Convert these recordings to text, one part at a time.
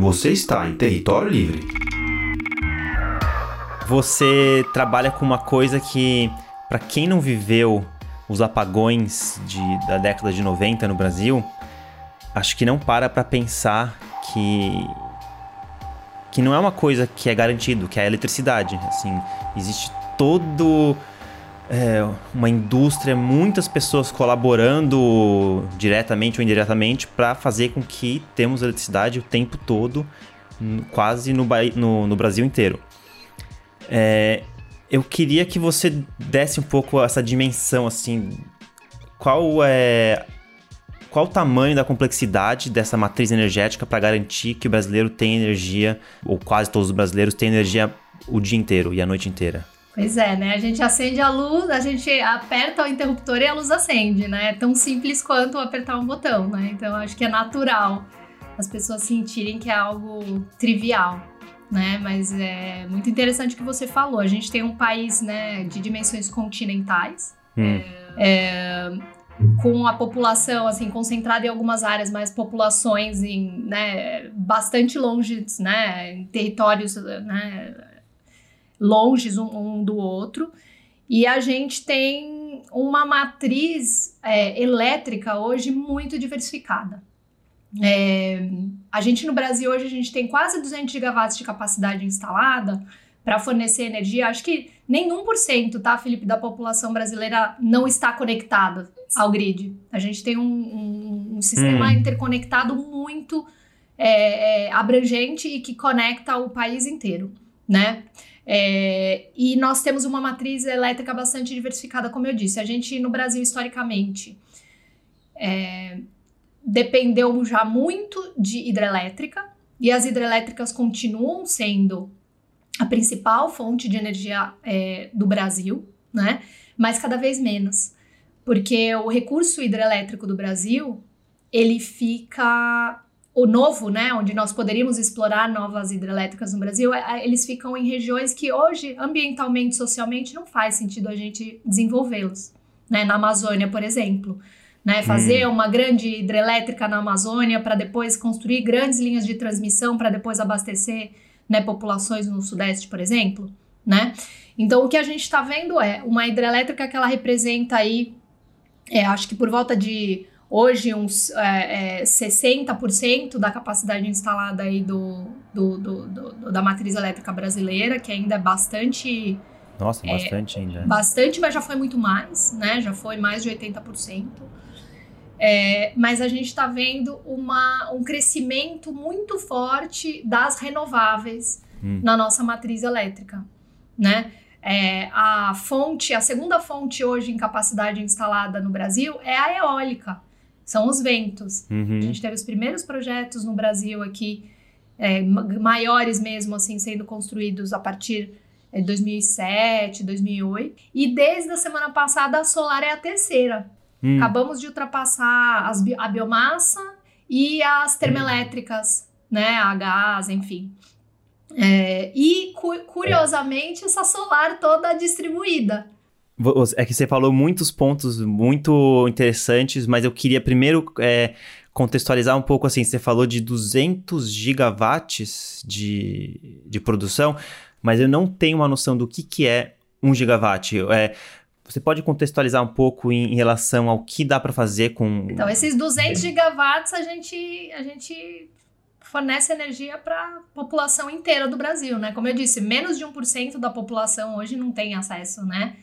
Você está em território livre. Você trabalha com uma coisa que, para quem não viveu os apagões de, da década de 90 no Brasil, acho que não para para pensar que que não é uma coisa que é garantido, que é a eletricidade. Assim, existe todo é, uma indústria, muitas pessoas colaborando diretamente ou indiretamente para fazer com que temos eletricidade o tempo todo, quase no, no, no Brasil inteiro. É, eu queria que você desse um pouco essa dimensão, assim, qual é qual o tamanho da complexidade dessa matriz energética para garantir que o brasileiro tem energia, ou quase todos os brasileiros têm energia o dia inteiro e a noite inteira? Pois é, né? A gente acende a luz, a gente aperta o interruptor e a luz acende, né? É tão simples quanto apertar um botão, né? Então acho que é natural as pessoas sentirem que é algo trivial, né? Mas é muito interessante o que você falou. A gente tem um país, né, de dimensões continentais. Hum. É, com a população assim concentrada em algumas áreas, mas populações em né, bastante longe, né, em territórios né, longes um, um, do outro. E a gente tem uma matriz é, elétrica hoje muito diversificada. É, a gente no Brasil hoje a gente tem quase 200 gigawatts de capacidade instalada para fornecer energia. Acho que nem 1%, tá, Felipe, da população brasileira não está conectada ao grid. A gente tem um, um, um sistema hum. interconectado muito é, é, abrangente e que conecta o país inteiro, né? É, e nós temos uma matriz elétrica bastante diversificada, como eu disse. A gente, no Brasil, historicamente, é, dependeu já muito de hidrelétrica, e as hidrelétricas continuam sendo a principal fonte de energia é, do Brasil, né? Mas cada vez menos, porque o recurso hidrelétrico do Brasil ele fica o novo, né, onde nós poderíamos explorar novas hidrelétricas no Brasil, é, eles ficam em regiões que hoje, ambientalmente, socialmente, não faz sentido a gente desenvolvê-los. Né? Na Amazônia, por exemplo. Né? Fazer hum. uma grande hidrelétrica na Amazônia para depois construir grandes linhas de transmissão para depois abastecer né, populações no Sudeste, por exemplo, né? Então, o que a gente está vendo é uma hidrelétrica que ela representa aí, é, acho que por volta de hoje uns é, é, 60% da capacidade instalada aí do, do, do, do, da matriz elétrica brasileira, que ainda é bastante... Nossa, bastante ainda. Bastante, mas já foi muito mais, né? Já foi mais de 80%. É, mas a gente está vendo uma, um crescimento muito forte das renováveis hum. na nossa matriz elétrica, né? É, a fonte, a segunda fonte hoje em capacidade instalada no Brasil é a eólica, são os ventos. Uhum. A gente teve os primeiros projetos no Brasil aqui, é, maiores mesmo, assim, sendo construídos a partir de 2007, 2008. E desde a semana passada a solar é a terceira. Hum. Acabamos de ultrapassar as, a biomassa e as termoelétricas, né? A gás, enfim. É, e cu curiosamente, essa solar toda distribuída. É que você falou muitos pontos muito interessantes, mas eu queria primeiro é, contextualizar um pouco assim. Você falou de 200 gigawatts de, de produção, mas eu não tenho uma noção do que, que é um gigawatt. É, você pode contextualizar um pouco em, em relação ao que dá para fazer com. Então, esses 200 gigawatts a gente, a gente fornece energia para a população inteira do Brasil, né? Como eu disse, menos de 1% da população hoje não tem acesso, né?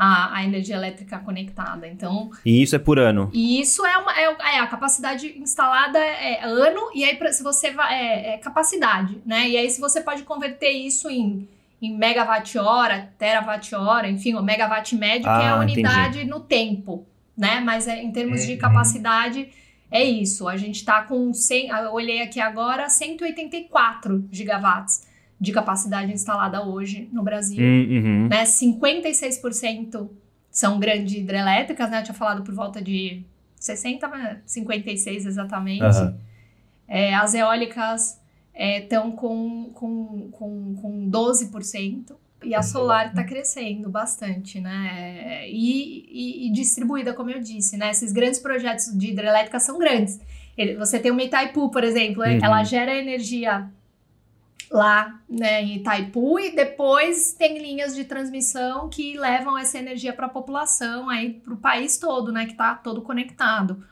A, a, energia elétrica conectada. Então. E isso é por ano? E isso é uma. É, é a capacidade instalada é ano, e aí, se você vai. É, é, capacidade, né? E aí, se você pode converter isso em em megawatt-hora, terawatt-hora, enfim, o megawatt médio, ah, que é a ah, unidade entendi. no tempo, né? Mas é, em termos de uhum. capacidade, é isso. A gente está com 100, eu olhei aqui agora, 184 gigawatts de capacidade instalada hoje no Brasil, hum, uhum. né? 56% são grandes hidrelétricas, né? Eu tinha falado por volta de 60, 56 exatamente. Uhum. É, as eólicas estão é, com, com, com, com 12%. E a solar está crescendo bastante, né? E, e, e, distribuída, como eu disse, né? Esses grandes projetos de hidrelétrica são grandes. Ele, você tem uma Itaipu, por exemplo, Uhum. ela gera energia lá né, em Itaipu e depois tem linhas de transmissão que levam essa energia para a população, aí para o país todo, né, que está todo conectado.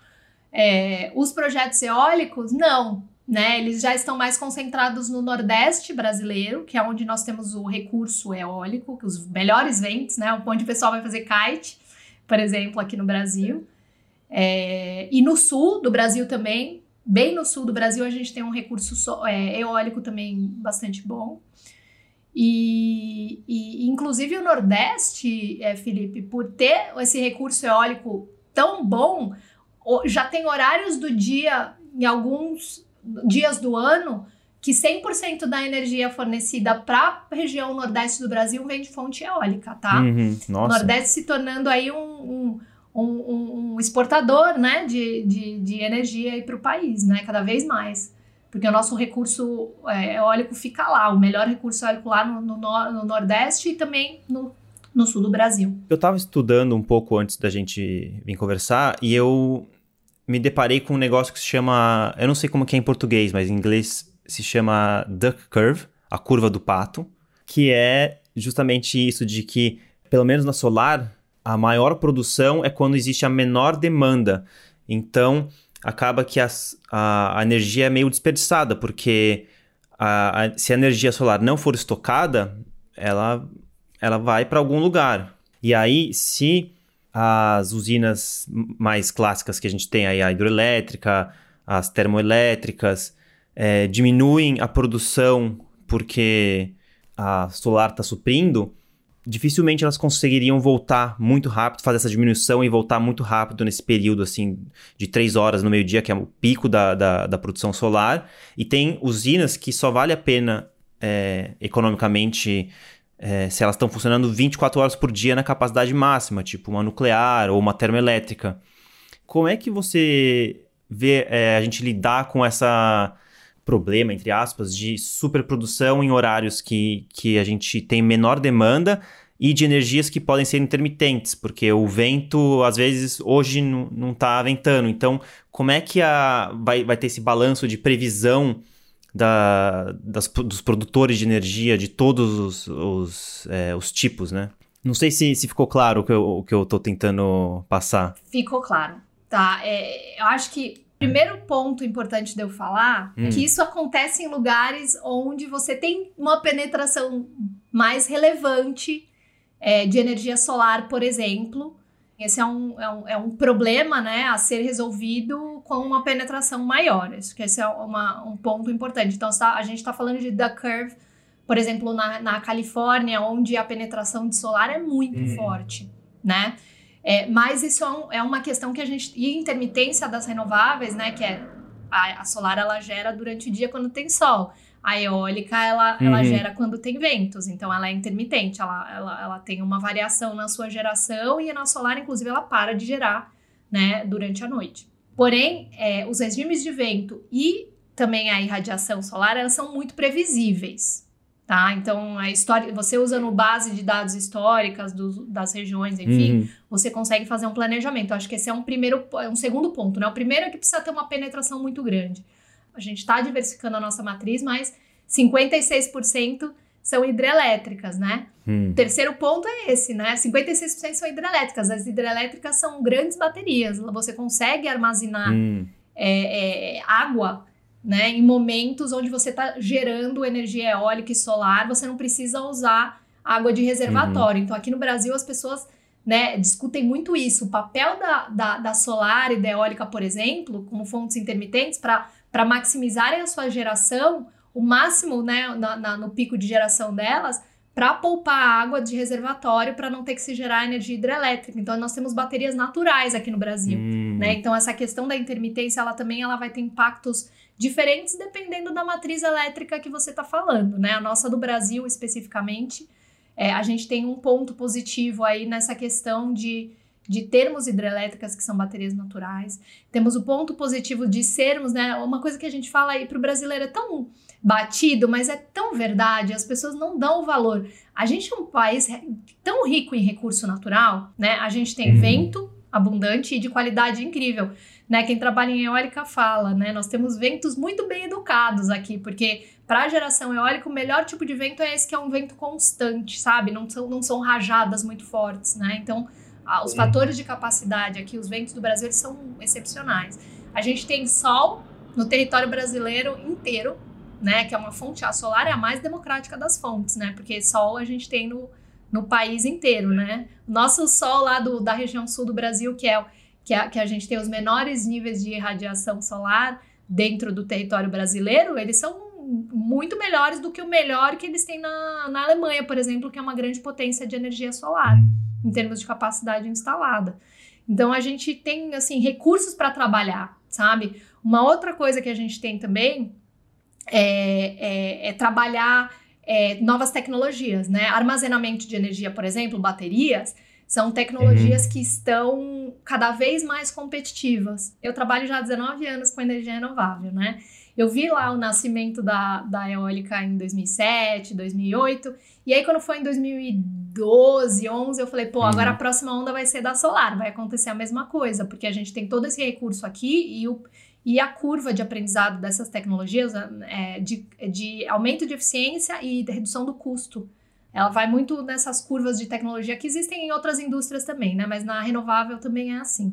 É, os projetos eólicos, não, né, eles já estão mais concentrados no Nordeste brasileiro, que é onde nós temos o recurso eólico, que os melhores ventos, né, onde o pessoal vai fazer kite, por exemplo, aqui no Brasil. É, e no sul do Brasil também, bem no sul do Brasil, a gente tem um recurso so- é, eólico também bastante bom. E, e, inclusive o Nordeste, é, Felipe, por ter esse recurso eólico tão bom, já tem horários do dia, em alguns dias do ano, que 100% da energia fornecida para a região Nordeste do Brasil vem de fonte eólica, tá? Uhum. Nordeste se tornando aí um, um, um- um exportador né, de, de, de energia para o país, né, cada vez mais. Porque o nosso recurso é, eólico fica lá, o melhor recurso eólico lá no, no, no Nordeste e também no, no sul do Brasil. Eu tava estudando um pouco antes da gente vir conversar e eu me deparei com um negócio que se chama. Eu não sei como que é em português, mas em inglês se chama Duck Curve a curva do pato que é justamente isso de que, pelo menos na solar, a maior produção é quando existe a menor demanda. Então, acaba que as- a, a energia é meio desperdiçada, porque a- a- se a energia solar não for estocada, ela, ela vai para algum lugar. E aí, se as usinas mais clássicas que a gente tem aí, a hidroelétrica, as termoelétricas, eh, diminuem a produção porque a solar está suprindo, dificilmente elas conseguiriam voltar muito rápido, fazer essa diminuição e voltar muito rápido nesse período assim de três horas no meio-dia, que é o pico da, da, da produção solar. E tem usinas que só vale a pena é, economicamente é, se elas estão funcionando 24 horas por dia na capacidade máxima, tipo uma nuclear ou uma termoelétrica. Como é que você vê é, a gente lidar com essa problema, entre aspas, de superprodução em horários que, que a gente tem menor demanda e de energias que podem ser intermitentes, porque o vento, às vezes, hoje não, não tá ventando. Então, como é que a, vai, vai ter esse balanço de previsão da, das, dos produtores de energia, de todos os, os, é, os tipos, né? Não sei se, se ficou claro o que, eu, tô tentando passar. Ficou claro. Tá, é, eu acho que primeiro ponto importante de eu falar é Hum. que isso acontece em lugares onde você tem uma penetração mais relevante é, de energia solar, por exemplo. Esse é um, é, um, é um problema né, a ser resolvido com uma penetração maior. Acho que esse é uma, um ponto importante. Então, tá- a gente está falando de The Curve, por exemplo, na, na Califórnia, onde a penetração de solar é muito Uhum. forte, né? É, mas isso é, um- é uma questão que a gente. E a intermitência das renováveis, né? Que é a, a solar ela gera durante o dia quando tem sol. A eólica ela, ela Uhum. gera quando tem ventos. Então ela é intermitente, ela, ela, ela tem uma variação na sua geração e na solar, inclusive, ela para de gerar né, durante a noite. Porém, é, os regimes de vento e também a irradiação solar, elas são muito previsíveis. Tá? Então, a história, você usando base de dados históricas dos- das regiões, enfim, Uhum. você consegue fazer um planejamento. Eu acho que esse é um primeiro, é um segundo ponto, né? O primeiro é que precisa ter uma penetração muito grande. A gente está diversificando a nossa matriz, mas 56% são hidrelétricas, né? Hum. O terceiro ponto é esse, né? 56% são hidrelétricas. As hidrelétricas são grandes baterias. Você consegue armazenar Hum. é, é, água, né? Em momentos onde você está gerando energia eólica e solar, você não precisa usar água de reservatório. Então, aqui no Brasil, as pessoas né, discutem muito isso. O papel da, da, da solar e da eólica, por exemplo, como fontes intermitentes, para maximizarem a sua geração, o máximo né, na- na- no pico de geração delas, para poupar água de reservatório para não ter que se gerar energia hidrelétrica. Então, nós temos baterias naturais aqui no Brasil Hum. né? Então essa questão da intermitência, ela também ela vai ter impactos diferentes dependendo da matriz elétrica que você está falando, né? A nossa do Brasil especificamente, é, a gente tem um ponto positivo aí nessa questão de de termos hidrelétricas que são baterias naturais. Temos o ponto positivo de sermos, né? Uma coisa que a gente fala aí para o brasileiro é tão batido, mas é tão verdade, as pessoas não dão o valor. A gente é um país tão rico em recurso natural, né? A gente tem Uhum. vento abundante e de qualidade incrível. né? Quem trabalha em eólica fala, né? Nós temos ventos muito bem educados aqui, porque para geração eólica o melhor tipo de vento é esse que é um vento constante, sabe? Não são, não são rajadas muito fortes, né? Então, os fatores de capacidade aqui, os ventos do Brasil, eles são excepcionais. A gente tem sol no território brasileiro inteiro, né? Que é uma fonte, a solar é a mais democrática das fontes, né? Porque sol a gente tem no, no país inteiro, né? Nosso sol lá do, da região sul do Brasil, que é que a, que a gente tem os menores níveis de radiação solar dentro do território brasileiro, eles são muito melhores do que o melhor que eles têm na, na Alemanha, por exemplo, que é uma grande potência de energia solar, em termos de capacidade instalada. Então a gente tem assim recursos para trabalhar, sabe? Uma outra coisa que a gente tem também é, é, é trabalhar é, novas tecnologias, né? Armazenamento de energia, por exemplo, baterias são tecnologias uhum. que estão cada vez mais competitivas. Eu trabalho já há 19 anos com energia renovável, né? Eu vi lá o nascimento da, da eólica em 2007, 2008, e aí quando foi em 2012, 11, eu falei, pô, uhum. agora a próxima onda vai ser da solar, vai acontecer a mesma coisa, porque a gente tem todo esse recurso aqui e, o, e a curva de aprendizado dessas tecnologias é de, de aumento de eficiência e de redução do custo ela vai muito nessas curvas de tecnologia que existem em outras indústrias também, né? Mas na renovável também é assim.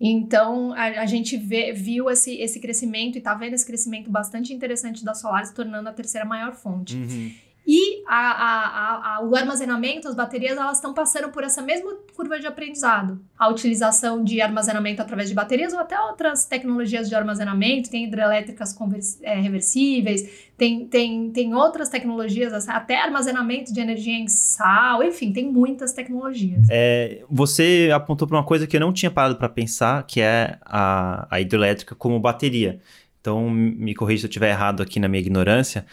Então, a, a gente vê, viu esse, esse crescimento e está vendo esse crescimento bastante interessante da solar se tornando a terceira maior fonte. Uhum. E a, a, a, o armazenamento, as baterias, elas estão passando por essa mesma curva de aprendizado. A utilização de armazenamento através de baterias ou até outras tecnologias de armazenamento, tem hidrelétricas é, reversíveis, tem, tem, tem outras tecnologias, até armazenamento de energia em sal, enfim, tem muitas tecnologias. É, você apontou para uma coisa que eu não tinha parado para pensar, que é a, a hidrelétrica como bateria. Então, me corrija se eu estiver errado aqui na minha ignorância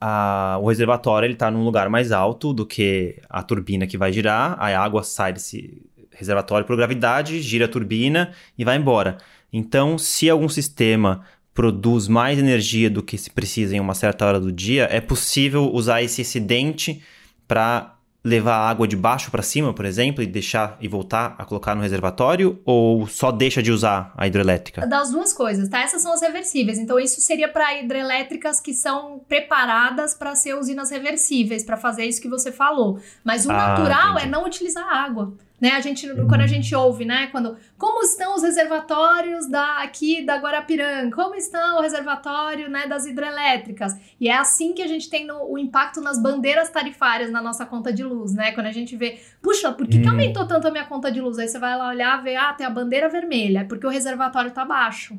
a, o reservatório ele está num lugar mais alto do que a turbina que vai girar, a água sai desse reservatório por gravidade, gira a turbina e vai embora. Então, se algum sistema produz mais energia do que se precisa em uma certa hora do dia, é possível usar esse excedente para levar a água de baixo para cima, por exemplo, e deixar e voltar a colocar no reservatório ou só deixa de usar a hidrelétrica? Das duas coisas, tá? Essas são as reversíveis. Então isso seria para hidrelétricas que são preparadas para ser usinas reversíveis, para fazer isso que você falou. Mas o ah, natural é entendi. é não utilizar água. Né? A gente, quando a gente ouve, né? Quando, como estão os reservatórios da, aqui da Guarapiranga? Como estão o reservatório né, das hidrelétricas? E é assim que a gente tem no, o impacto nas bandeiras tarifárias na nossa conta de luz, né? Quando a gente vê, puxa, por que, hum. que aumentou tanto a minha conta de luz? Aí você vai lá olhar, ver, ah, tem a bandeira vermelha, é porque o reservatório está baixo,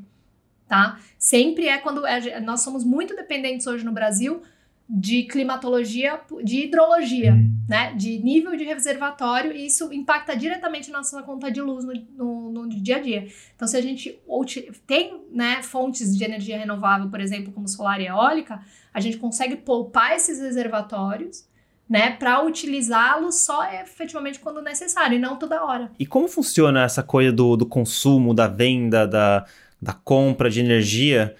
tá? Sempre é quando é, nós somos muito dependentes hoje no Brasil de climatologia, de hidrologia, né? De nível de reservatório, e isso impacta diretamente na nossa conta de luz no, no, no, dia a dia. Então, se a gente tem né, fontes de energia renovável, por exemplo, como solar e eólica, a gente consegue poupar esses reservatórios. Né, para utilizá-los só efetivamente quando necessário e não toda hora. E como funciona essa coisa do, do consumo, da venda, da, da compra de energia?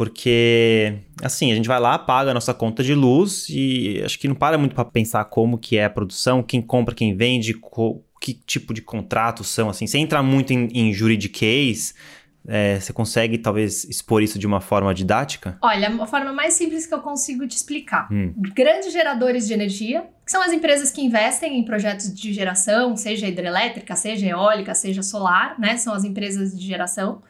Porque, assim, a gente vai lá, paga a nossa conta de luz e acho que não para muito para pensar como que é a produção, quem compra, quem vende, que tipo de contratos são, assim. Sem entrar muito em, em juridiquês, é, você consegue talvez expor isso de uma forma didática? Olha, a forma mais simples que eu consigo te explicar. Hum. Grandes geradores de energia, que são as empresas que investem em projetos de geração, seja hidrelétrica, seja eólica, seja solar, né? São as empresas de geração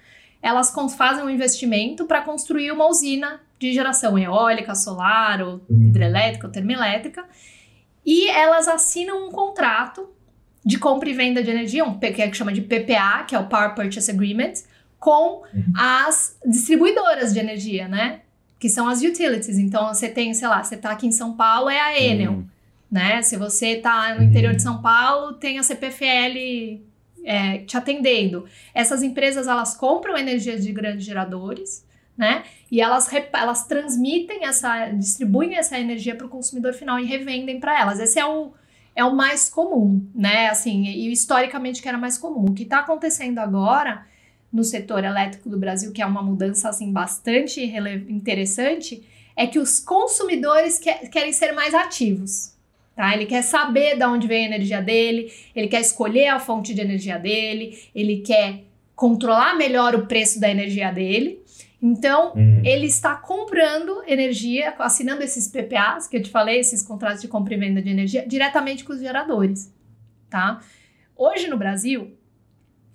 elas fazem um investimento para construir uma usina de geração eólica, solar, ou uhum. hidrelétrica, ou termoelétrica, e elas assinam um contrato de compra e venda de energia, um que é que chama de PPA, que é o Power Purchase Agreement, com uhum. as distribuidoras de energia, né? Que são as utilities. Então você tem, sei lá, você está aqui em São Paulo, é a Enel, uhum. né? Se você está no interior de São Paulo, tem a CPFL é, te atendendo. Essas empresas elas compram energia de grandes geradores, né? E elas, elas transmitem essa, distribuem essa energia para o consumidor final e revendem para elas. Esse é o, é o mais comum, né? Assim, e historicamente que era mais comum. O que está acontecendo agora no setor elétrico do Brasil, que é uma mudança assim bastante interessante, é que os consumidores que, querem ser mais ativos. Tá? Ele quer saber de onde vem a energia dele, ele quer escolher a fonte de energia dele, ele quer controlar melhor o preço da energia dele. Então, hum. ele está comprando energia, assinando esses PPAs que eu te falei, esses contratos de compra e venda de energia, diretamente com os geradores, tá? Hoje no Brasil,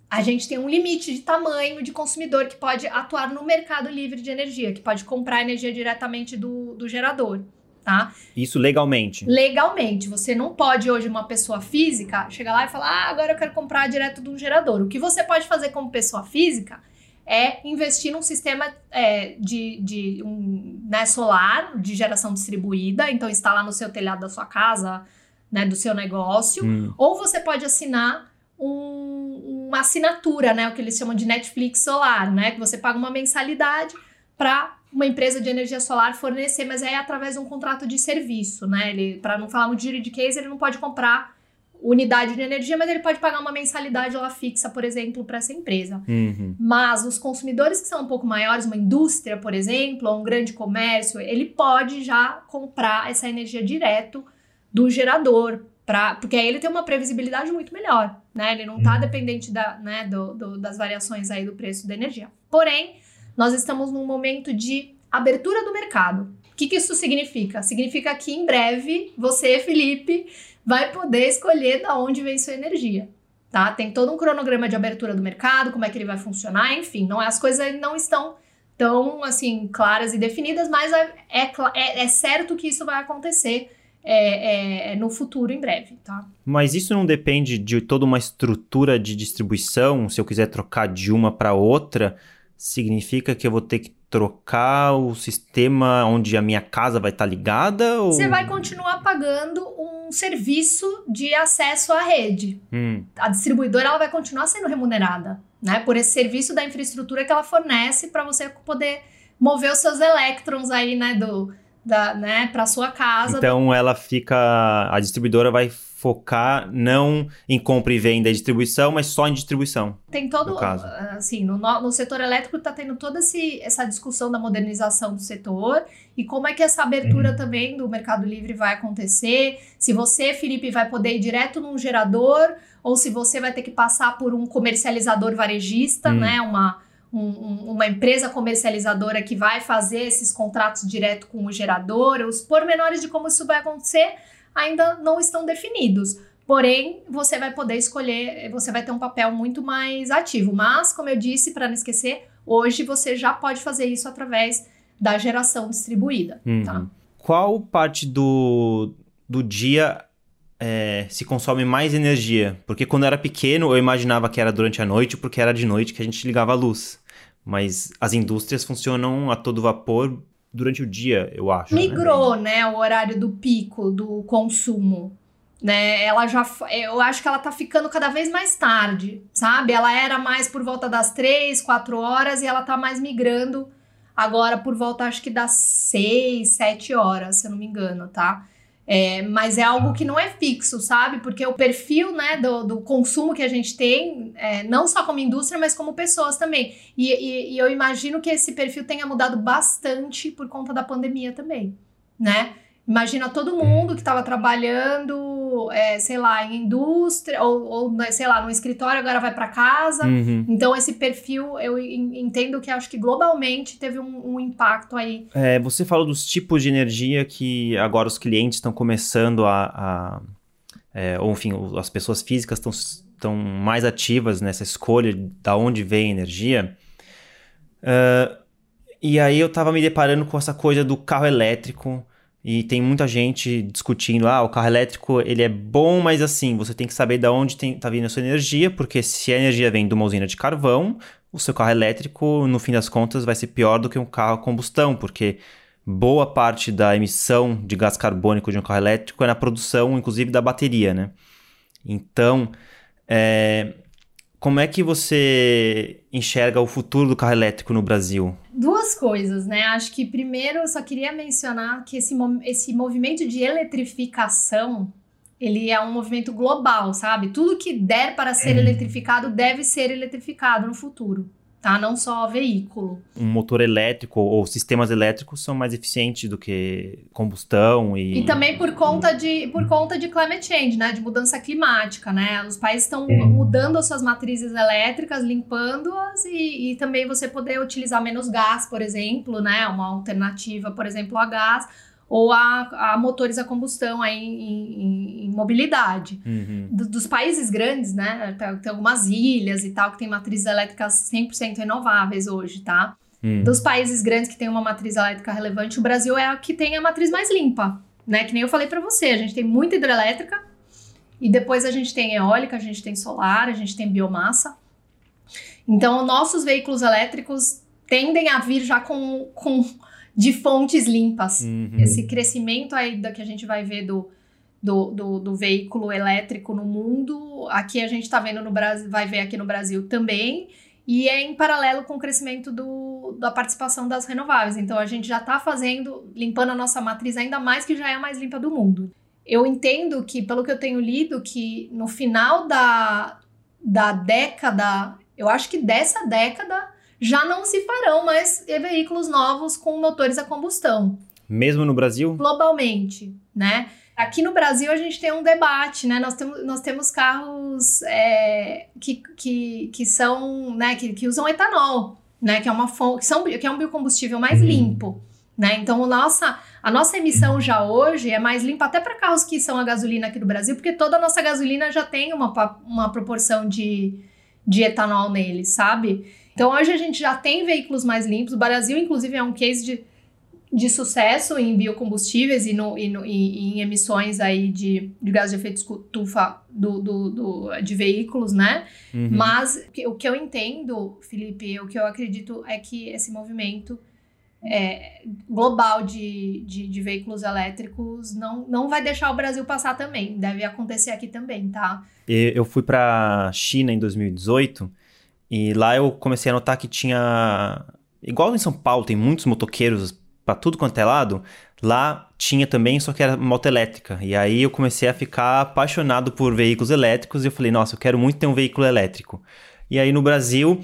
a gente tem um limite de tamanho de consumidor que pode atuar no mercado livre de energia, que pode comprar energia diretamente do, do gerador. Tá? Isso legalmente. Legalmente. Você não pode hoje, uma pessoa física, chegar lá e falar: ah, agora eu quero comprar direto de um gerador. O que você pode fazer como pessoa física é investir num sistema é, de, de um, né, solar de geração distribuída, então instalar no seu telhado da sua casa, né, do seu negócio, hum. ou você pode assinar um, uma assinatura, né? O que eles chamam de Netflix solar, né? Que você paga uma mensalidade para uma empresa de energia solar fornecer, mas é através de um contrato de serviço, né? Ele, para não falar muito de juridiquês, ele não pode comprar unidade de energia, mas ele pode pagar uma mensalidade lá fixa, por exemplo, para essa empresa. Uhum. Mas os consumidores que são um pouco maiores, uma indústria, por exemplo, ou um grande comércio, ele pode já comprar essa energia direto do gerador Pra, porque aí ele tem uma previsibilidade muito melhor, né? Ele não está uhum. dependente da, né, do, do, das variações aí do preço da energia. Porém, nós estamos num momento de abertura do mercado. O que, que isso significa? Significa que em breve você, Felipe, vai poder escolher da onde vem sua energia. Tá? Tem todo um cronograma de abertura do mercado, como é que ele vai funcionar, enfim, não, as coisas não estão tão assim claras e definidas, mas é, é, é, é certo que isso vai acontecer é, é, é, no futuro, em breve, tá? Mas isso não depende de toda uma estrutura de distribuição? Se eu quiser trocar de uma para outra, significa que eu vou ter que trocar o sistema onde a minha casa vai estar tá ligada? Ou... Você vai continuar pagando um serviço de acesso à rede. Hum. A distribuidora ela vai continuar sendo remunerada, né? Por esse serviço da infraestrutura que ela fornece para você poder mover os seus elétrons aí, né? Do, da, né, para sua casa. Então ela fica, a distribuidora vai focar não em compra e venda e distribuição, mas só em distribuição. Tem todo, assim, no, no setor elétrico está tendo toda esse, essa discussão da modernização do setor e como é que essa abertura uhum. também do Mercado Livre vai acontecer. Se você, Felipe, vai poder ir direto num gerador ou se você vai ter que passar por um comercializador varejista, uhum. né, uma um, uma empresa comercializadora que vai fazer esses contratos direto com o gerador, os pormenores de como isso vai acontecer ainda não estão definidos. Porém, você vai poder escolher, você vai ter um papel muito mais ativo. Mas, como eu disse, para não esquecer, hoje você já pode fazer isso através da geração distribuída. Uhum. Tá? Qual parte do, do dia é, se consome mais energia? Porque quando eu era pequeno, eu imaginava que era durante a noite, porque era de noite que a gente ligava a luz. Mas as indústrias funcionam a todo vapor durante o dia, eu acho. Né? Migrou, né, né o horário do pico do consumo. Né, ela já. Eu acho que ela tá ficando cada vez mais tarde, sabe? Ela era mais por volta das três, quatro horas e ela tá mais migrando agora por volta, acho que das seis, sete horas, se eu não me engano, tá? É, mas é algo que não é fixo, sabe? Porque o perfil né, do, do consumo que a gente tem, é, não só como indústria, mas como pessoas também. E, e, e eu imagino que esse perfil tenha mudado bastante por conta da pandemia também, né? Imagina todo mundo que estava trabalhando, é, sei lá, em indústria, ou, ou, né, sei lá, no escritório, agora vai para casa. Uhum. Então, esse perfil, eu entendo que acho que globalmente teve um, um impacto aí. É, você falou dos tipos de energia que agora os clientes estão começando a. a é, ou, enfim, as pessoas físicas estão, estão mais ativas nessa escolha da onde vem a energia. Uh, e aí eu estava me deparando com essa coisa do carro elétrico e tem muita gente discutindo, ah, o carro elétrico ele é bom, mas assim, você tem que saber de onde tem, tá vindo a sua energia, porque se a energia vem de uma usina de carvão, o seu carro elétrico, no fim das contas, vai ser pior do que um carro a combustão, porque boa parte da emissão de gás carbônico de um carro elétrico é na produção, inclusive, da bateria, né? Então, é, como é que você enxerga o futuro do carro elétrico no Brasil? Duas coisas, né? Acho que primeiro eu só queria mencionar que esse, esse movimento de eletrificação ele é um movimento global, sabe? Tudo que der para ser eletrificado deve ser eletrificado no futuro, tá? Não só veículo. Um motor elétrico ou sistemas elétricos são mais eficientes do que combustão e... E também por conta de, por conta de climate change, né? De mudança climática, né? Os países estão mudando as suas matrizes elétricas, limpando-as e, e também você poder utilizar menos gás, por exemplo, né? Uma alternativa, por exemplo, a gás ou a, a motores a combustão aí em, em, em mobilidade. Uhum. Do, dos países grandes, né? Tem, tem, algumas ilhas e tal que tem matrizes elétricas 100% renováveis hoje, tá? Uhum. Dos países grandes que tem uma matriz elétrica relevante, o Brasil é a que tem a matriz mais limpa, né? Que nem eu falei para você, a gente tem muita hidrelétrica e depois a gente tem eólica, a gente tem solar, a gente tem biomassa. Então, nossos veículos elétricos tendem a vir já com, com de fontes limpas. Uhum. Esse crescimento aí da que a gente vai ver do, do, do, do veículo elétrico no mundo, aqui a gente está vendo no Brasil, vai ver aqui no Brasil também, e é em paralelo com o crescimento do, da participação das renováveis. Então a gente já está fazendo, limpando a nossa matriz ainda mais que já é a mais limpa do mundo. Eu entendo que, pelo que eu tenho lido, que no final da, da década, eu acho que dessa década, já não se farão mais veículos novos com motores a combustão. Mesmo no Brasil? Globalmente, né? Aqui no Brasil a gente tem um debate, né? Nós temos, nós temos carros é, que, que, que são, né? Que, que usam etanol, né? Que é uma que, são, que é um biocombustível mais Uhum. limpo, né? Então nossa, a nossa emissão já hoje é mais limpa até para carros que são a gasolina aqui no Brasil, porque toda a nossa gasolina já tem uma, uma proporção de, de etanol neles, sabe? Então hoje a gente já tem veículos mais limpos. O Brasil, inclusive, é um case de, de sucesso em biocombustíveis e, no, e, no, e- e em emissões aí de, de gás de efeito estufa do, do, do- de veículos, né? Uhum. Mas o que- eu entendo, Felipe, o que eu acredito é que esse movimento é, global de, de, de veículos elétricos não, não vai deixar o Brasil passar também. Deve acontecer aqui também, tá? Eu fui pra China em 2018 e lá eu comecei a notar que tinha. Igual em São Paulo, tem muitos motoqueiros pra tudo quanto é lado. Lá tinha também, só que era moto elétrica. E aí eu comecei a ficar apaixonado por veículos elétricos e eu falei, nossa, eu quero muito ter um veículo elétrico. E aí no Brasil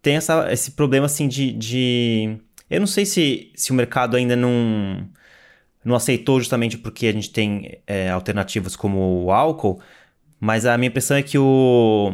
tem essa, esse problema assim de, de. Eu não sei se, se o mercado ainda não, não aceitou justamente porque a gente tem é, alternativas como o álcool, mas a minha impressão é que o,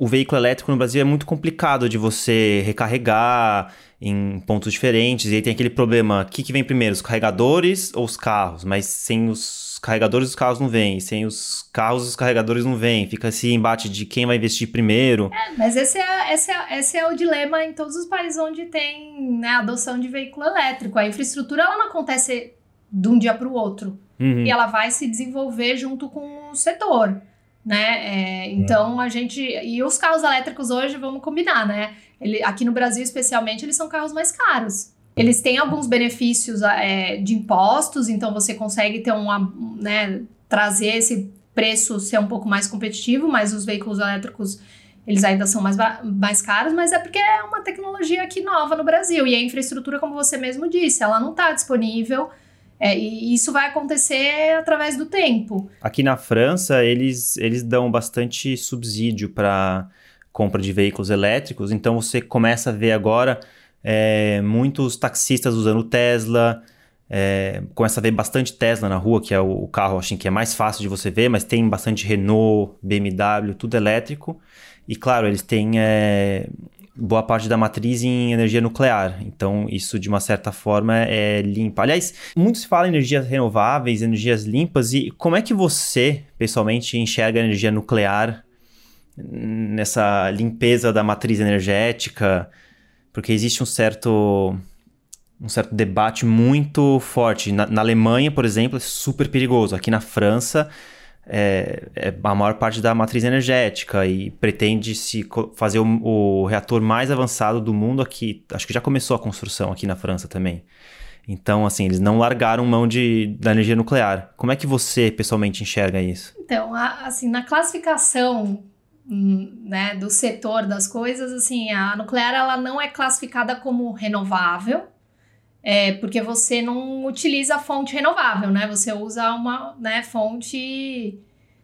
o veículo elétrico no Brasil é muito complicado de você recarregar em pontos diferentes. E aí tem aquele problema: o que, que vem primeiro, os carregadores ou os carros? Mas sem os carregadores, os carros não vêm. Sem os carros, os carregadores não vêm. Fica esse embate de quem vai investir primeiro. Mas esse é, esse, é, esse é o dilema em todos os países onde tem né, adoção de veículo elétrico. A infraestrutura ela não acontece de um dia para o outro. Uhum. E ela vai se desenvolver junto com o setor. Né? É, então a gente. E os carros elétricos hoje, vamos combinar, né? Ele, aqui no Brasil, especialmente, eles são carros mais caros. Eles têm alguns benefícios é, de impostos, então você consegue ter uma, né, trazer esse preço ser um pouco mais competitivo, mas os veículos elétricos eles ainda são mais, mais caros, mas é porque é uma tecnologia aqui nova no Brasil e a infraestrutura, como você mesmo disse, ela não está disponível é, e isso vai acontecer através do tempo. Aqui na França, eles, eles dão bastante subsídio para compra de veículos elétricos, então você começa a ver agora é, muitos taxistas usando Tesla, é, começa a ver bastante Tesla na rua, que é o, carro assim, que é mais fácil de você ver, mas tem bastante Renault, BMW, tudo elétrico. E claro, eles têm é, boa parte da matriz em energia nuclear. Então, isso de uma certa forma é limpa. Aliás, muito se fala em energias renováveis, energias limpas, e como é que você, pessoalmente, enxerga a energia nuclear nessa limpeza da matriz energética? Porque existe um certo um certo debate muito forte. Na, na Alemanha, por exemplo, é super perigoso. Aqui na França, é, é a maior parte da matriz energética e pretende-se co- fazer o, o reator mais avançado do mundo aqui. Acho que já começou a construção aqui na França também. Então, assim, eles não largaram mão de, da energia nuclear. Como é que você, pessoalmente, enxerga isso? Então, a- assim, na classificação hum, né, do setor das coisas, assim, a nuclear ela não é classificada como renovável, é, porque você não utiliza fonte renovável, né? Você usa uma né, fonte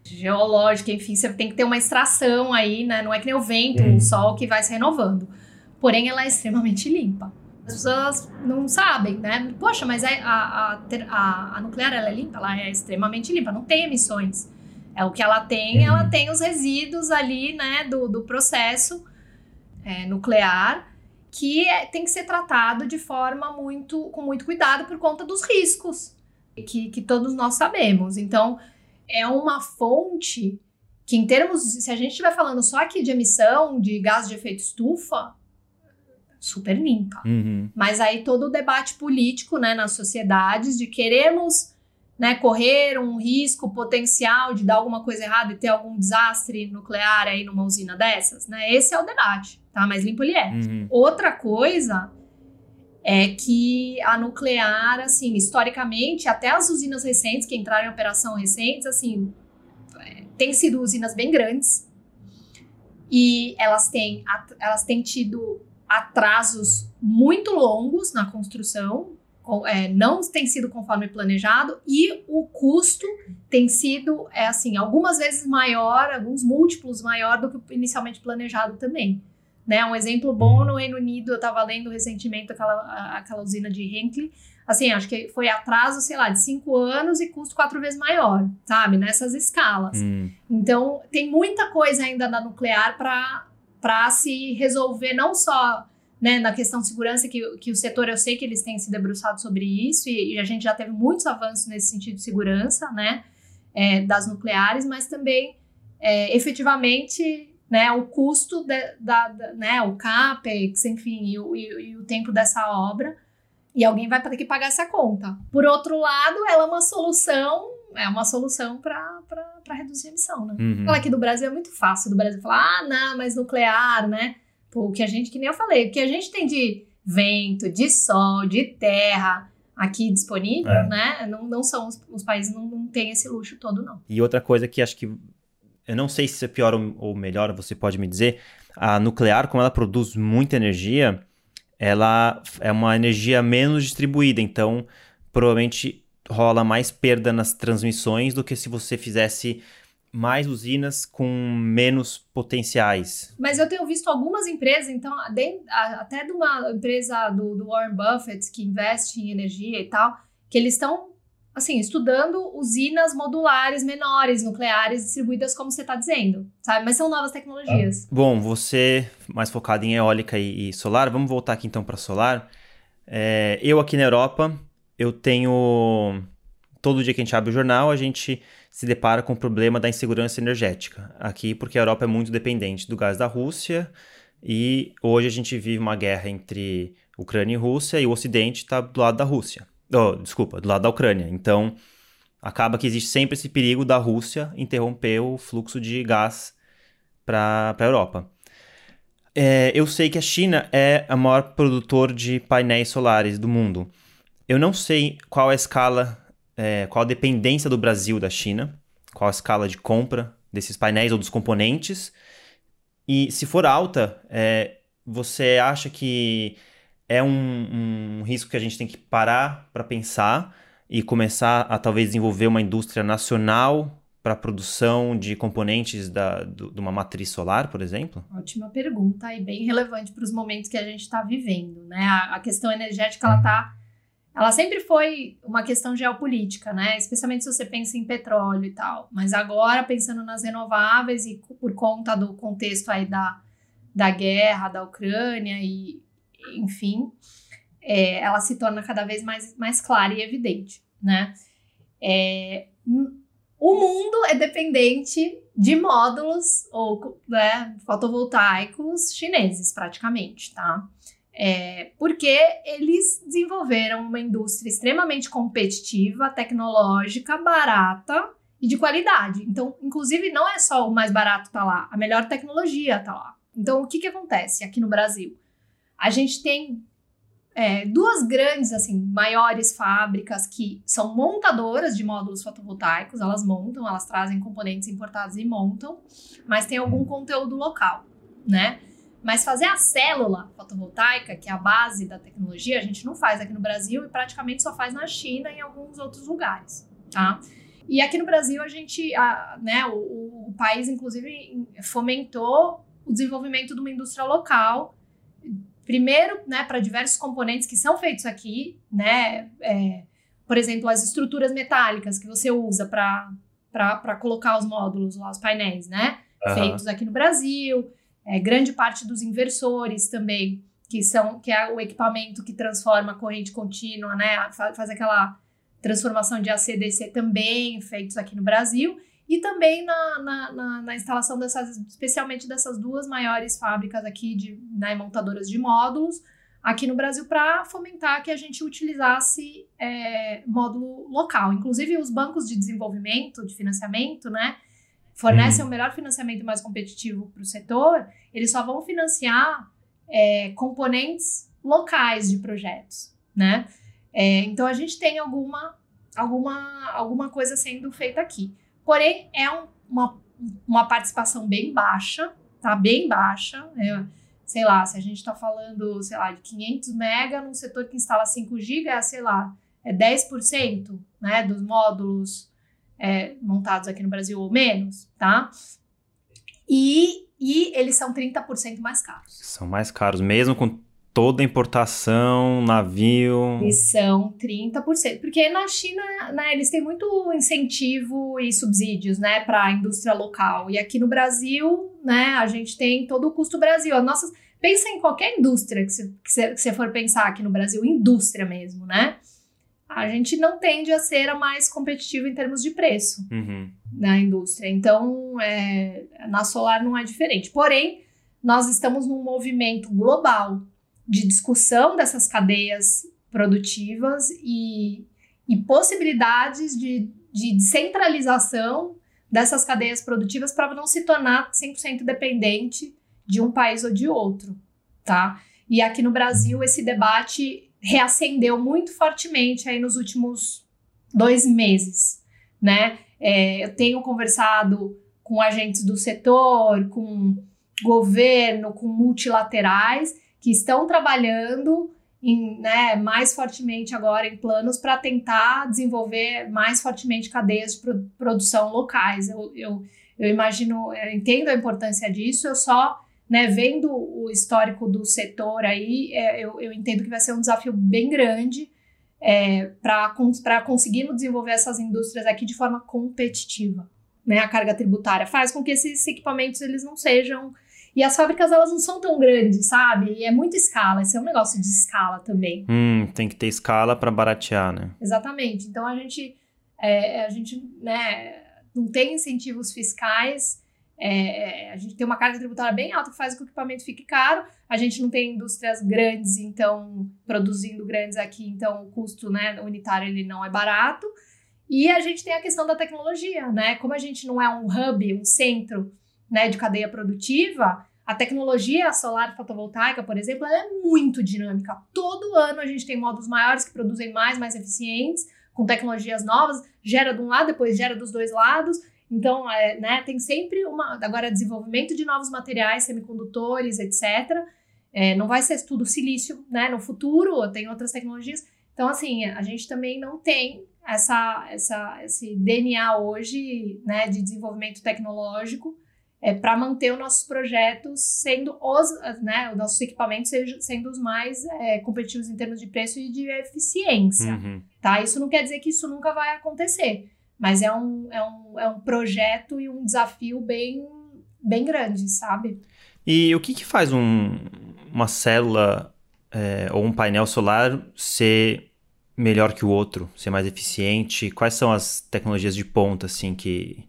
geológica, enfim, você tem que ter uma extração aí, né? Não é que nem o vento, o sol que vai se renovando. porém ela é extremamente limpa. As pessoas não sabem, né? Poxa, mas a, a, a, a nuclear ela é limpa? Ela é extremamente limpa, não tem emissões. É o que ela tem, ela uhum. tem os resíduos ali, né, do, do processo é, nuclear, que é, tem que ser tratado de forma muito, com muito cuidado por conta dos riscos que, que todos nós sabemos. Então, é uma fonte que, em termos, se a gente estiver falando só aqui de emissão de gás de efeito estufa, super limpa. Uhum. Mas aí todo o debate político, né, nas sociedades de queremos né, correr um risco potencial de dar alguma coisa errada e ter algum desastre nuclear aí numa usina dessas, né? Esse é o debate, tá? Mas limpo ele é. Uhum. Outra coisa é que a nuclear, assim, historicamente, até as usinas recentes que entraram em operação recentes, assim, é, tem sido usinas bem grandes e elas têm, elas têm tido atrasos muito longos na construção, é, não tem sido conforme planejado e o custo tem sido, é assim, algumas vezes maior, alguns múltiplos maior do que inicialmente planejado também. Né? Um exemplo bom no Reino Unido, eu estava lendo recentemente aquela, aquela usina de Hinkley, assim, acho que foi atraso, sei lá, de cinco anos e custo quatro vezes maior, sabe? Nessas escalas. Hum. Então, tem muita coisa ainda da nuclear para se resolver, não só né, na questão de segurança, que, que o setor, eu sei que eles têm se debruçado sobre isso, e, e a gente já teve muitos avanços nesse sentido de segurança, né, é, das nucleares, mas também, é, efetivamente, né, o custo de, da, da, né, o CAPEX, enfim, e o, e, e o tempo dessa obra, e alguém vai ter que pagar essa conta. Por outro lado, ela é uma solução, é uma solução para reduzir a emissão, né? Uhum. Falar aqui do Brasil é muito fácil, do Brasil falar, ah, não, mas nuclear, né? o que a gente, que nem eu falei, o que a gente tem de vento, de sol, de terra aqui disponível, é. né? Não, não são os, os países não, não têm esse luxo todo, não. E outra coisa que acho que eu não sei se é pior ou melhor, você pode me dizer, a nuclear, como ela produz muita energia, ela é uma energia menos distribuída, então provavelmente rola mais perda nas transmissões do que se você fizesse mais usinas com menos potenciais. Mas eu tenho visto algumas empresas, então, até de uma empresa do, do Warren Buffett que investe em energia e tal, que eles estão assim, estudando usinas modulares menores, nucleares, distribuídas como você está dizendo, sabe? Mas são novas tecnologias. Ah. Bom, você mais focado em eólica e, e solar, vamos voltar aqui então para solar. É, eu aqui na Europa, eu tenho todo dia que a gente abre o jornal, a gente se depara com o problema da insegurança energética. Aqui, porque a Europa é muito dependente do gás da Rússia e hoje a gente vive uma guerra entre Ucrânia e Rússia e o Ocidente está do lado da Rússia. Oh, desculpa, do lado da Ucrânia. Então, acaba que existe sempre esse perigo da Rússia interromper o fluxo de gás para a Europa. É, eu sei que a China é a maior produtor de painéis solares do mundo. Eu não sei qual a escala é, qual a dependência do Brasil da China, qual a escala de compra desses painéis ou dos componentes. E se for alta, é, você acha que é um, um, risco que a gente tem que parar para pensar e começar a talvez desenvolver uma indústria nacional para a produção de componentes da, do, de uma matriz solar, por exemplo? Ótima pergunta e bem relevante para os momentos que a gente está vivendo. Né? A, a, questão energética ela está ela sempre foi uma questão geopolítica, né? Especialmente se você pensa em petróleo e tal. Mas agora, pensando nas renováveis e por conta do contexto aí da, da guerra da Ucrânia e, enfim, é, ela se torna cada vez mais, mais clara e evidente, né? É, o mundo é dependente de módulos ou né, fotovoltaicos chineses, praticamente, tá? É, porque eles desenvolveram uma indústria extremamente competitiva, tecnológica, barata e de qualidade. Então, inclusive, não é só o mais barato tá lá, a melhor tecnologia tá lá. Então, o que, que acontece aqui no Brasil? A gente tem é, duas grandes, assim, maiores fábricas que são montadoras de módulos fotovoltaicos, elas montam, elas trazem componentes importados e montam, mas tem algum conteúdo local, né? Mas fazer a célula fotovoltaica, que é a base da tecnologia, a gente não faz aqui no Brasil e praticamente só faz na China e em alguns outros lugares, tá? E aqui no Brasil a gente, a, né, o, o país inclusive fomentou o desenvolvimento de uma indústria local primeiro, né, para diversos componentes que são feitos aqui, né, é, por exemplo, as estruturas metálicas que você usa para colocar os módulos lá, os painéis, né, uhum. feitos aqui no Brasil, é, grande parte dos inversores também, que são que é o equipamento que transforma a corrente contínua, né, faz, faz aquela transformação de AC/DC também feitos aqui no Brasil e também na, na, na, na, instalação dessas, especialmente dessas duas maiores fábricas aqui de né, montadoras de módulos aqui no Brasil para fomentar que a gente utilizasse é, módulo local. Inclusive os bancos de desenvolvimento, de financiamento, né, fornecem uhum. o melhor financiamento mais competitivo para o setor. Eles só vão financiar é, componentes locais de projetos, né? É, então a gente tem alguma alguma alguma coisa sendo feita aqui. Porém, é um, uma, uma participação bem baixa, tá? Bem baixa. É, sei lá, se a gente está falando, sei lá, de 500 mega num setor que instala 5 GB, é, sei lá, é 10% né, dos módulos é, montados aqui no Brasil ou menos, tá? E, e eles são 30% mais caros. São mais caros, mesmo com toda importação, navio. Eles são 30%. Porque na China, né, eles têm muito incentivo e subsídios, né, para a indústria local. E aqui no Brasil, né, a gente tem todo o custo Brasil. As nossas, pensa em qualquer indústria que você, que você for pensar aqui no Brasil, indústria mesmo, né? A gente não tende a ser a mais competitiva em termos de preço uhum. na indústria. Então, é, na solar não é diferente. Porém, nós estamos num movimento global de discussão dessas cadeias produtivas e, e possibilidades de, de descentralização dessas cadeias produtivas para não se tornar 100% dependente de um país ou de outro, tá? E aqui no Brasil esse debate reacendeu muito fortemente aí nos últimos dois meses, né? É, eu tenho conversado com agentes do setor, com governo, com multilaterais que estão trabalhando em, né, mais fortemente agora em planos para tentar desenvolver mais fortemente cadeias de pro produção locais. Eu, eu, eu imagino, eu entendo a importância disso, eu só, né, vendo o histórico do setor aí, é, eu, eu entendo que vai ser um desafio bem grande é, para conseguir desenvolver essas indústrias aqui de forma competitiva. Né? A carga tributária faz com que esses equipamentos eles não sejam e as fábricas, elas não são tão grandes, sabe? E é muita escala. Esse é um negócio de escala também. Hum, tem que ter escala para baratear, né? Exatamente. Então, a gente, é, a gente né, não tem incentivos fiscais. É, é, a gente tem uma carga tributária bem alta que faz com que o equipamento fique caro. A gente não tem indústrias grandes, então, produzindo grandes aqui, então o custo né, unitário ele não é barato. E a gente tem a questão da tecnologia, né? Como a gente não é um hub, um centro né, de cadeia produtiva, a tecnologia solar fotovoltaica, por exemplo, é muito dinâmica. Todo ano a gente tem módulos maiores que produzem mais, mais eficientes, com tecnologias novas, gera de um lado, depois gera dos dois lados. Então, é, né, tem sempre uma. Agora, desenvolvimento de novos materiais, semicondutores, etc. É, não vai ser tudo silício, né? No futuro, tem outras tecnologias. Então, assim, a gente também não tem essa, essa, esse DNA hoje, né, de desenvolvimento tecnológico é, para manter os nossos projetos sendo os, né, os nossos equipamentos sendo os mais é, competitivos em termos de preço e de eficiência, uhum. tá? Isso não quer dizer que isso nunca vai acontecer, mas é um, é um, é um projeto e um desafio bem, bem grande, sabe? E o que, que faz um, uma célula é, ou um painel solar ser melhor que o outro, ser mais eficiente? Quais são as tecnologias de ponta, assim, que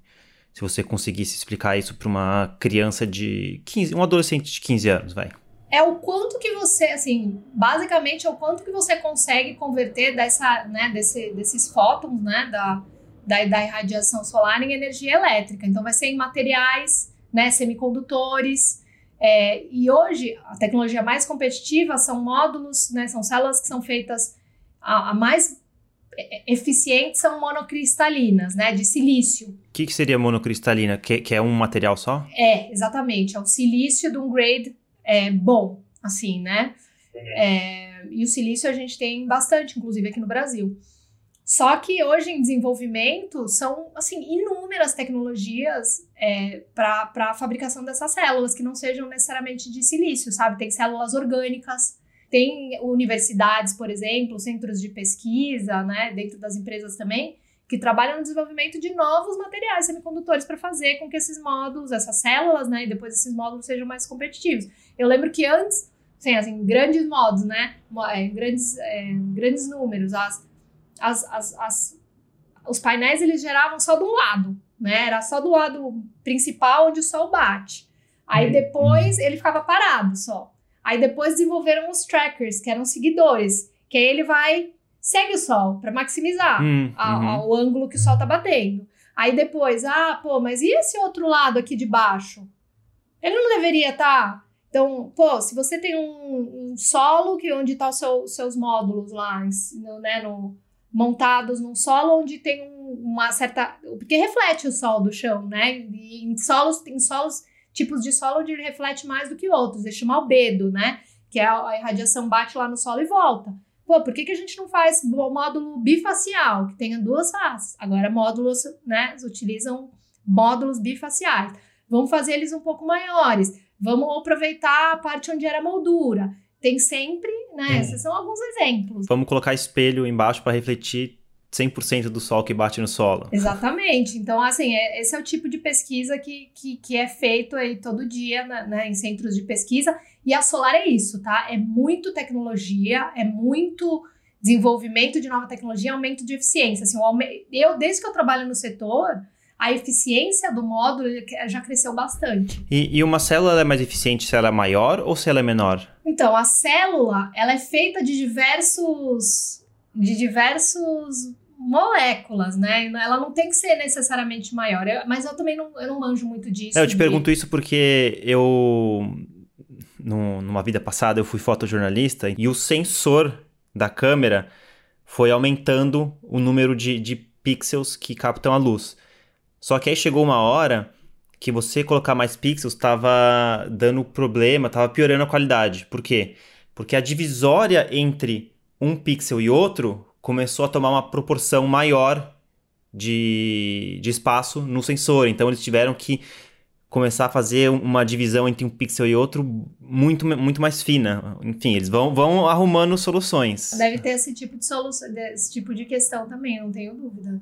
se você conseguisse explicar isso para uma criança de 15, um adolescente de 15 anos, vai. É o quanto que você, assim, basicamente é o quanto que você consegue converter dessa, né, desse, desses fótons, né, da, da, da irradiação solar em energia elétrica. Então vai ser em materiais, né, semicondutores, é, e hoje a tecnologia mais competitiva são módulos, né, são células que são feitas a, a mais eficientes são monocristalinas, né, de silício. O que, que, seria monocristalina? Que, que, é um material só? É, exatamente. É o silício de um grade é, bom, assim, né? É, e o silício a gente tem bastante, inclusive aqui no Brasil. Só que hoje em desenvolvimento são assim inúmeras tecnologias é, para a fabricação dessas células que não sejam necessariamente de silício, sabe? Tem células orgânicas, tem universidades, por exemplo, centros de pesquisa, né, dentro das empresas também, que trabalham no desenvolvimento de novos materiais semicondutores para fazer com que esses módulos, essas células, né, e depois esses módulos sejam mais competitivos. Eu lembro que antes, assim, assim grandes modos, né, é, grandes, é, grandes números, as as, as, as, os painéis eles geravam só de um lado, né? Era só do lado principal onde o sol bate. Aí uhum. depois ele ficava parado só. Aí depois desenvolveram os trackers, que eram seguidores, que aí ele vai segue o sol para maximizar hum, a, uhum. a, o ângulo que o sol tá batendo. Aí depois, ah, pô, mas e esse outro lado aqui de baixo? Ele não deveria estar. Tá? Então, pô, se você tem um, um solo que onde tá os seu, seus módulos lá, no, né, no, montados num solo onde tem uma certa. Porque reflete o sol do chão, né? E em solos, tem solos, tipos de solo onde ele reflete mais do que outros. Ele chama albedo, né? Que é a, irradiação bate lá no solo e volta. Pô, por que, que a gente não faz o módulo bifacial, que tenha duas faces? Agora, módulos, né? Utilizam módulos bifaciais. Vamos fazer eles um pouco maiores. Vamos aproveitar a parte onde era moldura. Tem sempre, né? Hum. Esses são alguns exemplos. Vamos colocar espelho embaixo para refletir 100% do sol que bate no solo. Exatamente. Então, assim, é, esse é o tipo de pesquisa que, que, que é feito aí todo dia né, em centros de pesquisa. E a Solar é isso, tá? É muito tecnologia, é muito desenvolvimento de nova tecnologia, aumento de eficiência. Assim, eu, desde que eu trabalho no setor, a eficiência do módulo já cresceu bastante. E, e, uma célula é mais eficiente se ela é maior ou se ela é menor? Então, a célula, ela é feita de diversos de diversos moléculas, né? Ela não tem que ser necessariamente maior. Eu, mas eu também não, eu não manjo muito disso. É, eu te de... pergunto isso porque eu no, numa vida passada eu fui fotojornalista e o sensor da câmera foi aumentando o número de, de pixels que captam a luz. Só que aí chegou uma hora que você colocar mais pixels estava dando problema, estava piorando a qualidade. Por quê? Porque a divisória entre um pixel e outro começou a tomar uma proporção maior de, de espaço no sensor. Então eles tiveram que começar a fazer uma divisão entre um pixel e outro muito, muito mais fina. Enfim, eles vão, vão arrumando soluções. Deve ter esse tipo de solução, esse tipo de questão também, não tenho dúvida.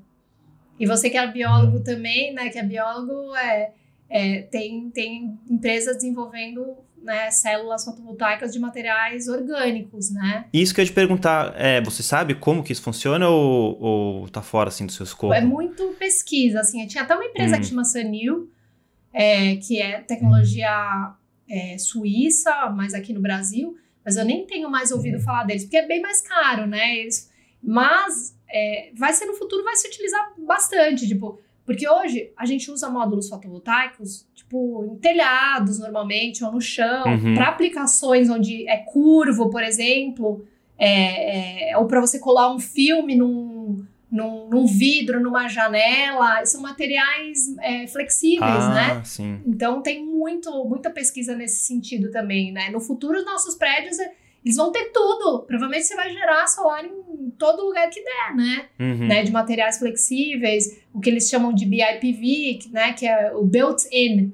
E você que é biólogo também, né? Que é biólogo, é, é, tem, tem empresas desenvolvendo né, células fotovoltaicas de materiais orgânicos, né? Isso que eu ia te perguntar, é, você sabe como que isso funciona ou, ou tá fora, assim, do seu escopo? É muito pesquisa, assim. Tinha até uma empresa hum. que chama Sanil, é, que é tecnologia é, suíça, mas aqui no Brasil, mas eu nem tenho mais ouvido hum. falar deles, porque é bem mais caro, né? Eles, mas é, vai ser no futuro, vai se utilizar bastante, tipo, porque hoje a gente usa módulos fotovoltaicos, tipo, em telhados normalmente, ou no chão, uhum. para aplicações onde é curvo, por exemplo, é, é, ou para você colar um filme num, num, num, vidro, numa janela, são materiais é, flexíveis, ah, né? Sim. Então tem muito, muita pesquisa nesse sentido também, né? No futuro, os nossos prédios é, eles vão ter tudo. Provavelmente você vai gerar solar em todo lugar que der, né? Uhum. né? De materiais flexíveis, o que eles chamam de BIPV, né? Que é o built-in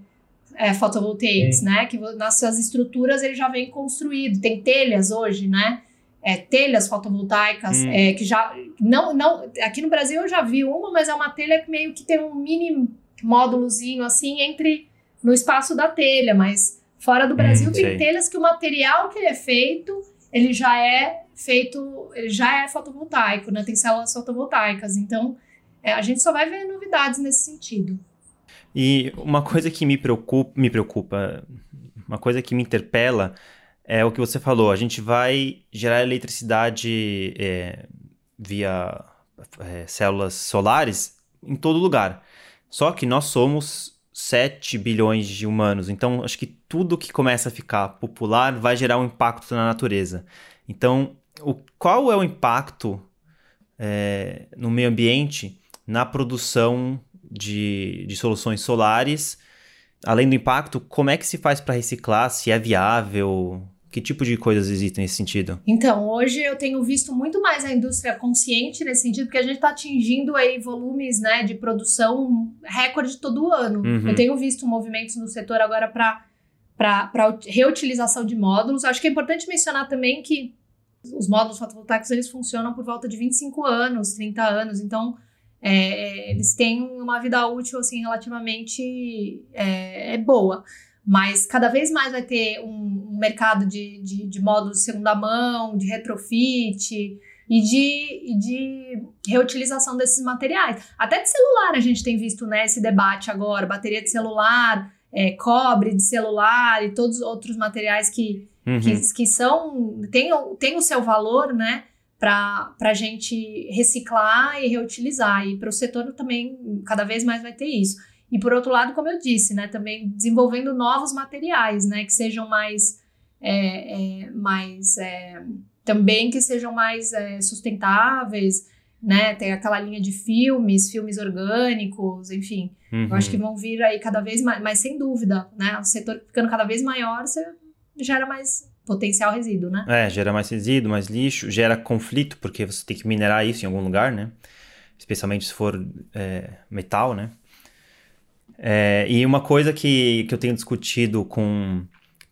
é, photovoltaics, né? Que nas suas estruturas ele já vem construído. Tem telhas hoje, né? É, telhas fotovoltaicas hum. é, que já não não aqui no Brasil eu já vi uma mas é uma telha que meio que tem um mini módulozinho assim entre no espaço da telha mas Fora do Brasil hum, tem sei. telhas que o material que ele é feito, ele já é feito, ele já é fotovoltaico, né? Tem células fotovoltaicas. Então, é, a gente só vai ver novidades nesse sentido. E uma coisa que me preocupa, me preocupa, uma coisa que me interpela é o que você falou. A gente vai gerar eletricidade é, via é, células solares em todo lugar. Só que nós somos 7 bilhões de humanos. Então, acho que tudo que começa a ficar popular vai gerar um impacto na natureza. Então, o, qual é o impacto é, no meio ambiente na produção de, de soluções solares? Além do impacto, como é que se faz para reciclar? Se é viável? Que tipo de coisas existem nesse sentido? Então, hoje eu tenho visto muito mais a indústria consciente nesse sentido, porque a gente está atingindo aí volumes né, de produção recorde todo ano. Uhum. Eu tenho visto movimentos no setor agora para reutilização de módulos. Acho que é importante mencionar também que os módulos fotovoltaicos eles funcionam por volta de 25 anos, 30 anos, então é, eles têm uma vida útil assim relativamente é, é boa. Mas cada vez mais vai ter um, mercado de, de, de de segunda mão, de retrofit e de, de reutilização desses materiais. Até de celular a gente tem visto né, esse debate agora, bateria de celular, é, cobre de celular e todos os outros materiais que, Uhum. que, que são tem, o- tem o seu valor, né? Para a gente reciclar e reutilizar. E para o setor também, cada vez mais vai ter isso. E por outro lado, como eu disse, né? Também desenvolvendo novos materiais, né? Que sejam mais. é, é, mais é, também que sejam mais é, sustentáveis, né? Tem aquela linha de filmes, filmes orgânicos, enfim. Uhum. Eu acho que vão vir aí cada vez mais, mas sem dúvida, né? O setor ficando cada vez maior, você gera mais potencial resíduo, né? É, gera mais resíduo, mais lixo, gera conflito, porque você tem que minerar isso em algum lugar, né? Especialmente se for é, metal, né? É, e uma coisa que, que eu tenho discutido com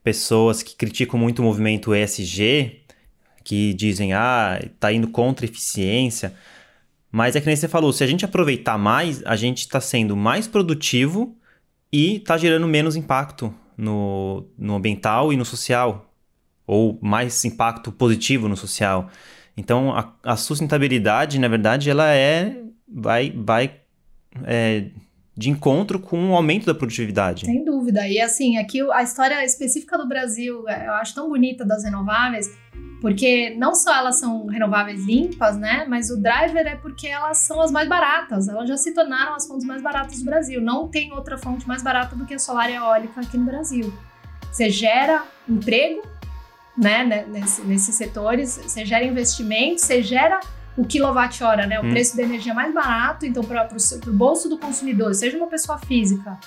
pessoas que criticam muito o movimento ESG, que dizem, ah, tá indo contra eficiência. Mas é que nem você falou, se a gente aproveitar mais, a gente está sendo mais produtivo e está gerando menos impacto no, no ambiental e no social ou mais impacto positivo no social. Então, a, a sustentabilidade, na verdade, ela é vai vai é, de encontro com o aumento da produtividade. Sem dúvida. E assim, aqui a história específica do Brasil, é, eu acho tão bonita das renováveis, porque não só elas são renováveis limpas, né? Mas o driver é porque elas são as mais baratas. Elas já se tornaram as fontes mais baratas do Brasil. Não tem outra fonte mais barata do que a solar e a eólica aqui no Brasil. Você gera emprego, né? né, Nesse, nesses setores, você gera investimento, você gera o quilowatt-hora, né? O Hum. preço da energia mais barato, então para o bolso do consumidor, seja uma pessoa física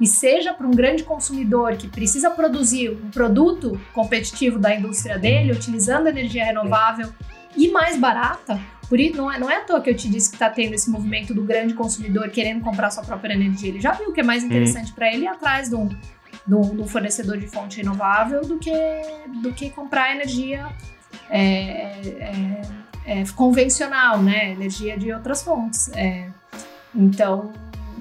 e seja para um grande consumidor que precisa produzir um produto competitivo da indústria dele, utilizando energia renovável e mais barata, por isso não é, não é à toa que eu te disse que está tendo esse movimento do grande consumidor querendo comprar sua própria energia. Ele já viu que é mais interessante para ele ir atrás de um, de um- de um fornecedor de fonte renovável do que, do que comprar energia é, é, é, convencional, né? Energia de outras fontes. É, então,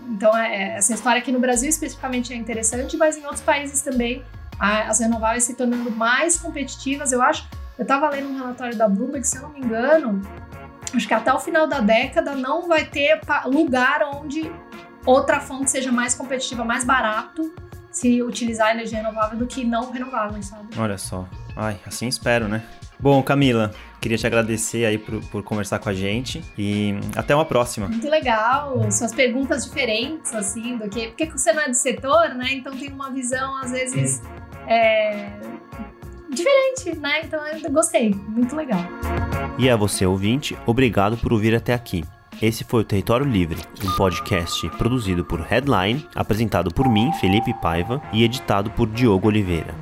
então é, essa história aqui no Brasil especificamente é interessante, mas em outros países também as renováveis se tornando mais competitivas. Eu acho, eu estava lendo um relatório da Bloomberg, se eu não me engano, acho que até o final da década não vai ter lugar onde outra fonte seja mais competitiva, mais barato se utilizar energia renovável do que não renovável, sabe? Olha só. Ai, assim espero, né? Bom, Camila, queria te agradecer aí por, por conversar com a gente e até uma próxima. Muito legal, suas perguntas diferentes, assim, do que. Porque você não é do setor, né? Então tem uma visão, às vezes, é, diferente, né? Então eu gostei, muito legal. E a você, ouvinte, obrigado por ouvir até aqui. Esse foi o Território Livre, um podcast produzido por Headline, apresentado por mim, Felipe Paiva, e editado por Diogo Oliveira.